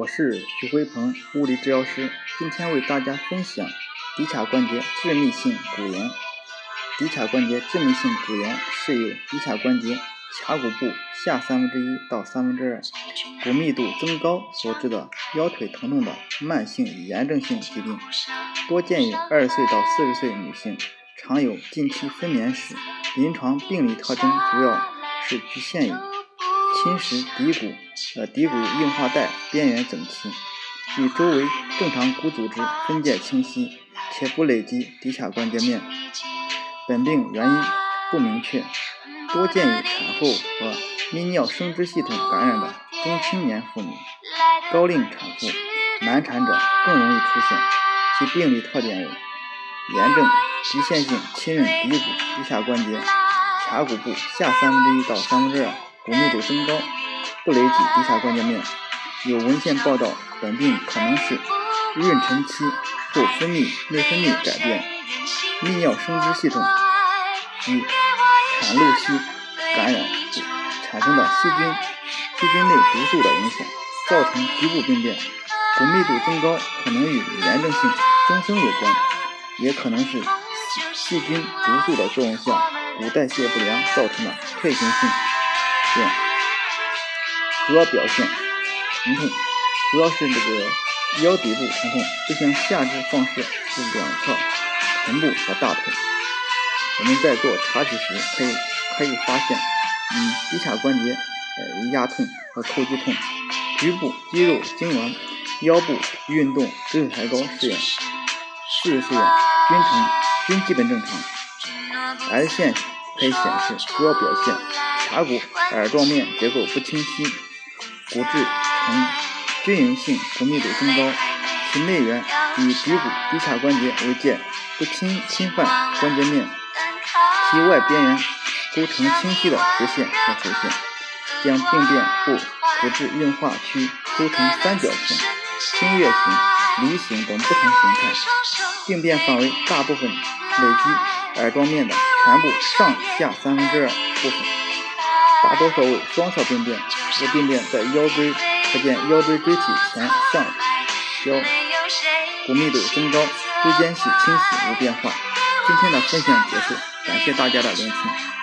我是徐辉鹏，物理治疗师。今天为大家分享骶髂关节致密性骨炎。骶髂关节致密性骨炎是由骶髂关节髂骨部下三分之一到三分之二骨密度增高所致的腰腿疼痛的慢性炎症性疾病，多见于二十岁到四十岁女性，常有近期分娩史。临床病理特征主要是局限于。侵蚀骶骨，呃，骶骨硬化带边缘整齐，与周围正常骨组织分界清晰，且不累积骶髂关节面。本病原因不明确，多见于产后和泌尿生殖系统感染的中青年妇女、高龄产妇、难产者更容易出现。其病理特点为炎症局限性侵润骶骨骶髂关节髂骨部下三分之一到三分之二。骨密度增高，不累积骶髂关节面。有文献报道，本病可能是妊娠期后分泌内分泌改变、泌尿生殖系统及产褥期感染产生的细菌细菌内毒素的影响，造成局部病变。骨密度增高可能与炎症性增生有关，也可能是细菌毒素的作用下骨代谢不良造成的退行性。主要表现疼痛，主要是这个腰底部疼痛，会向下肢放射至两侧臀部和大腿。我们在做查体时，可以可以发现，嗯，骶髂关节呃压痛和叩击痛，局部肌肉痉挛，腰部运动直腿抬高试验，试试验均呈均基本正常。X 线可以显示主要表现。髂骨耳状面结构不清晰，骨质呈均匀性骨密度增高，其内缘与骶骨骶髂关节为界，不侵侵犯关节面，其外边缘构成清晰的直线和弧线，将病变后骨质硬化区构成三角形、星月形、梨形等不同形态，病变范围大部分累积耳状面的全部上下三分之二部分。大多数为双侧病变，这病变在腰椎，可见腰椎椎体前上腰骨密度增高，椎间隙清晰无变化。今天的分享结束，感谢大家的聆听。